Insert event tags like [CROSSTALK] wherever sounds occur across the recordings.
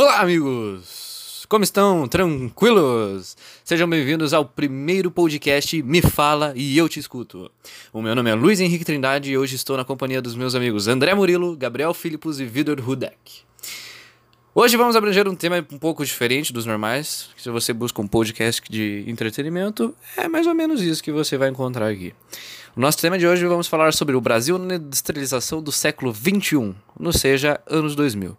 Olá, amigos! Como estão? Tranquilos? Sejam bem-vindos ao primeiro podcast Me Fala e Eu Te Escuto. O meu nome é Luiz Henrique Trindade e hoje estou na companhia dos meus amigos André Murilo, Gabriel Filipos e Vitor Rudek. Hoje vamos abranger um tema um pouco diferente dos normais. Se você busca um podcast de entretenimento, é mais ou menos isso que você vai encontrar aqui. O nosso tema de hoje vamos falar sobre o Brasil na industrialização do século XXI, ou seja, anos 2000.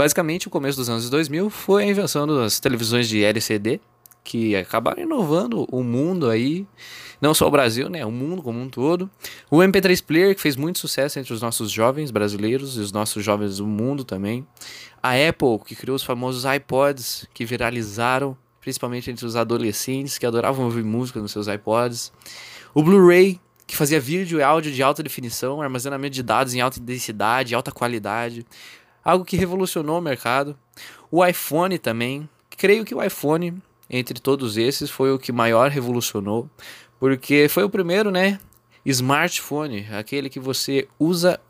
Basicamente, o começo dos anos 2000 foi a invenção das televisões de LCD, que acabaram inovando o mundo aí, não só o Brasil, né, o mundo como um todo. O MP3 Player, que fez muito sucesso entre os nossos jovens brasileiros e os nossos jovens do mundo também. A Apple, que criou os famosos iPods, que viralizaram, principalmente entre os adolescentes que adoravam ouvir música nos seus iPods. O Blu-ray, que fazia vídeo e áudio de alta definição, armazenamento de dados em alta densidade, alta qualidade algo que revolucionou o mercado. O iPhone também, creio que o iPhone, entre todos esses, foi o que maior revolucionou, porque foi o primeiro, né, smartphone, aquele que você usa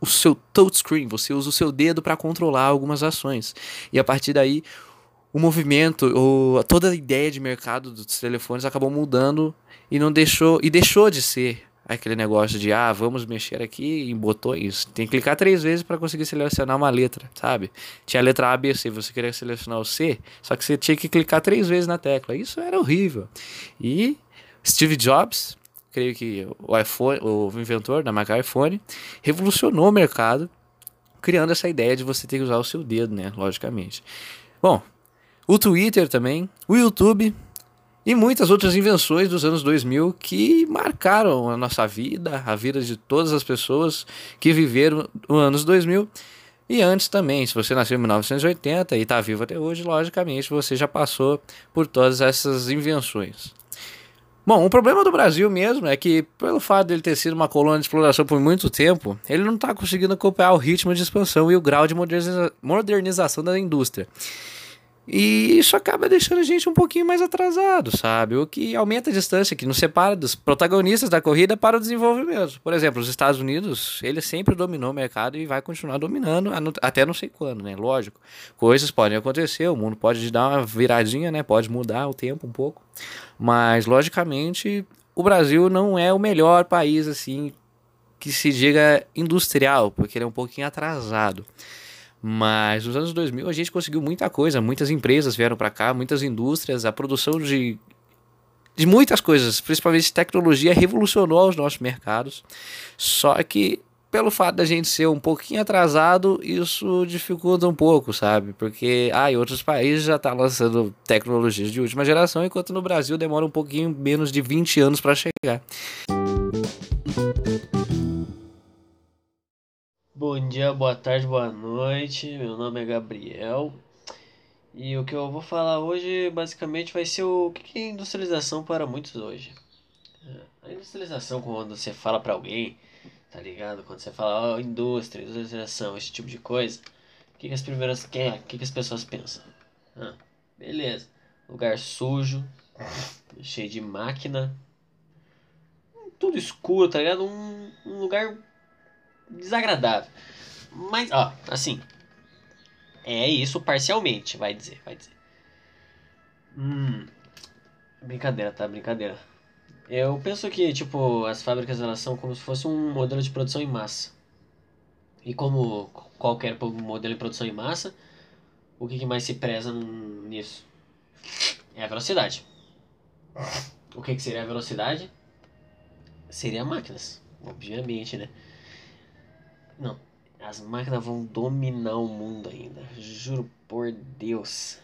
o seu touchscreen, você usa o seu dedo para controlar algumas ações. E a partir daí, o movimento, ou toda a ideia de mercado dos telefones acabou mudando e não deixou e deixou de ser aquele negócio de ah, vamos mexer aqui em botões. Tem que clicar três vezes para conseguir selecionar uma letra, sabe? Tinha a letra A, B, C, você queria selecionar o C, só que você tinha que clicar três vezes na tecla. Isso era horrível. E Steve Jobs, creio que o iPhone, o inventor da marca iPhone, revolucionou o mercado, criando essa ideia de você ter que usar o seu dedo, né? Logicamente. Bom, o Twitter também, o YouTube e muitas outras invenções dos anos 2000 que marcaram a nossa vida, a vida de todas as pessoas que viveram os anos 2000 e antes também. Se você nasceu em 1980 e está vivo até hoje, logicamente você já passou por todas essas invenções. Bom, o problema do Brasil mesmo é que, pelo fato dele ter sido uma colônia de exploração por muito tempo, ele não está conseguindo acompanhar o ritmo de expansão e o grau de moderniza modernização da indústria. E isso acaba deixando a gente um pouquinho mais atrasado, sabe? O que aumenta a distância que nos separa dos protagonistas da corrida para o desenvolvimento. Por exemplo, os Estados Unidos, ele sempre dominou o mercado e vai continuar dominando até não sei quando, né? Lógico. Coisas podem acontecer, o mundo pode dar uma viradinha, né? Pode mudar o tempo um pouco. Mas, logicamente, o Brasil não é o melhor país, assim, que se diga industrial, porque ele é um pouquinho atrasado. Mas nos anos 2000 a gente conseguiu muita coisa, muitas empresas vieram para cá, muitas indústrias, a produção de, de muitas coisas, principalmente tecnologia, revolucionou os nossos mercados. Só que pelo fato da gente ser um pouquinho atrasado, isso dificulta um pouco, sabe? Porque ah, em outros países já tá lançando tecnologias de última geração, enquanto no Brasil demora um pouquinho menos de 20 anos para chegar. Bom dia, boa tarde, boa noite. Meu nome é Gabriel. E o que eu vou falar hoje basicamente vai ser o que é industrialização para muitos hoje. A industrialização quando você fala para alguém, tá ligado? Quando você fala oh, indústria, industrialização, esse tipo de coisa, o que, que as primeiras o que, que as pessoas pensam? Ah, beleza. Lugar sujo, [LAUGHS] cheio de máquina, tudo escuro, tá ligado? Um, um lugar desagradável. Mas, ó, assim. É isso parcialmente, vai dizer, vai dizer. Hum. Brincadeira, tá? Brincadeira. Eu penso que, tipo, as fábricas elas são como se fosse um modelo de produção em massa. E como qualquer modelo de produção em massa, o que, mais se preza nisso? É a velocidade. O que, que seria a velocidade? Seria máquinas, obviamente, né? Não, as máquinas vão dominar o mundo ainda. Juro por Deus.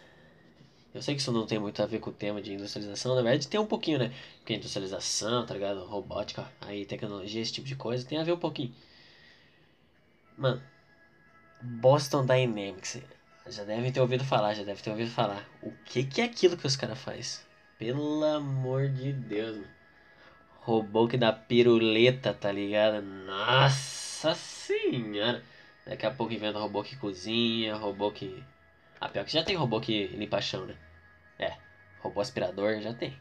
Eu sei que isso não tem muito a ver com o tema de industrialização, na verdade tem um pouquinho, né? Porque industrialização, tá ligado? Robótica, aí tecnologia, esse tipo de coisa, tem a ver um pouquinho. Mano, Boston Dynamics, já devem ter ouvido falar, já deve ter ouvido falar. O que que é aquilo que os caras faz? Pelo amor de Deus, mano. Robô que dá piruleta, tá ligado? Nossa senhora. Daqui a pouco inventa robô que cozinha, robô que. Ah, pior que já tem robô que limpa chão, né? É, robô aspirador já tem.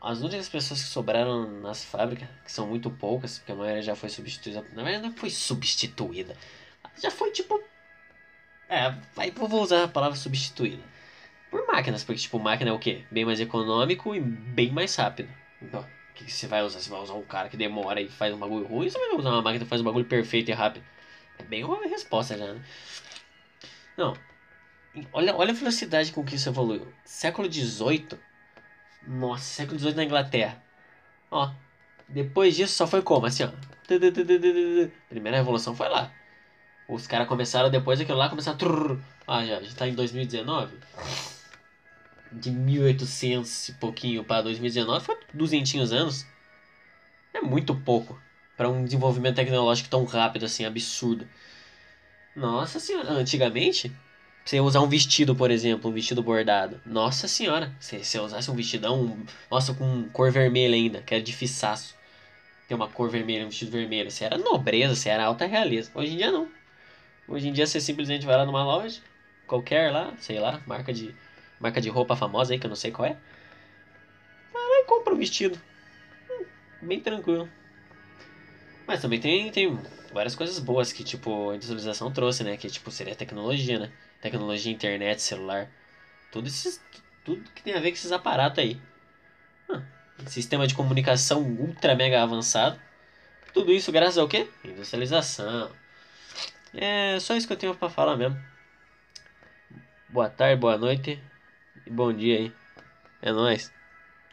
As únicas pessoas que sobraram nas fábricas, que são muito poucas, porque a maioria já foi substituída. Na verdade, não foi substituída. Já foi tipo É, vai, vou usar a palavra substituída. Por máquinas, porque, tipo, máquina é o quê? Bem mais econômico e bem mais rápido. Então, que, você vai usar? Você vai usar um cara que demora e faz um bagulho ruim ou você vai usar uma máquina que faz um bagulho perfeito e rápido? É bem uma resposta já, né? Não. Olha, olha a velocidade com que isso evoluiu. Século XVIII. Nossa, século XVIII na Inglaterra. Ó. Depois disso só foi como? Assim, ó. Primeira revolução foi lá. Os caras começaram depois daquilo lá, começaram. Ah, já, já tá em 2019. De 1800 e pouquinho para 2019 foi 200 anos. É muito pouco para um desenvolvimento tecnológico tão rápido assim, absurdo. Nossa senhora, antigamente, você usar um vestido, por exemplo, um vestido bordado. Nossa senhora, se você usasse um vestidão, nossa, com cor vermelha ainda, que era de fissaço. Ter uma cor vermelha, um vestido vermelho. Você era nobreza, você era alta realeza. Hoje em dia não. Hoje em dia você simplesmente vai lá numa loja, qualquer lá, sei lá, marca de marca de roupa famosa aí que eu não sei qual é. Vai lá e compra um vestido. Hum, bem tranquilo. Mas também tem, tem várias coisas boas que, tipo, a industrialização trouxe, né? Que, tipo, seria tecnologia, né? Tecnologia, internet, celular. Tudo, esses, tudo que tem a ver com esses aparatos aí. Hum, sistema de comunicação ultra mega avançado. Tudo isso graças ao quê? Industrialização. É só isso que eu tenho para falar mesmo. Boa tarde, boa noite bom dia aí. É nóis.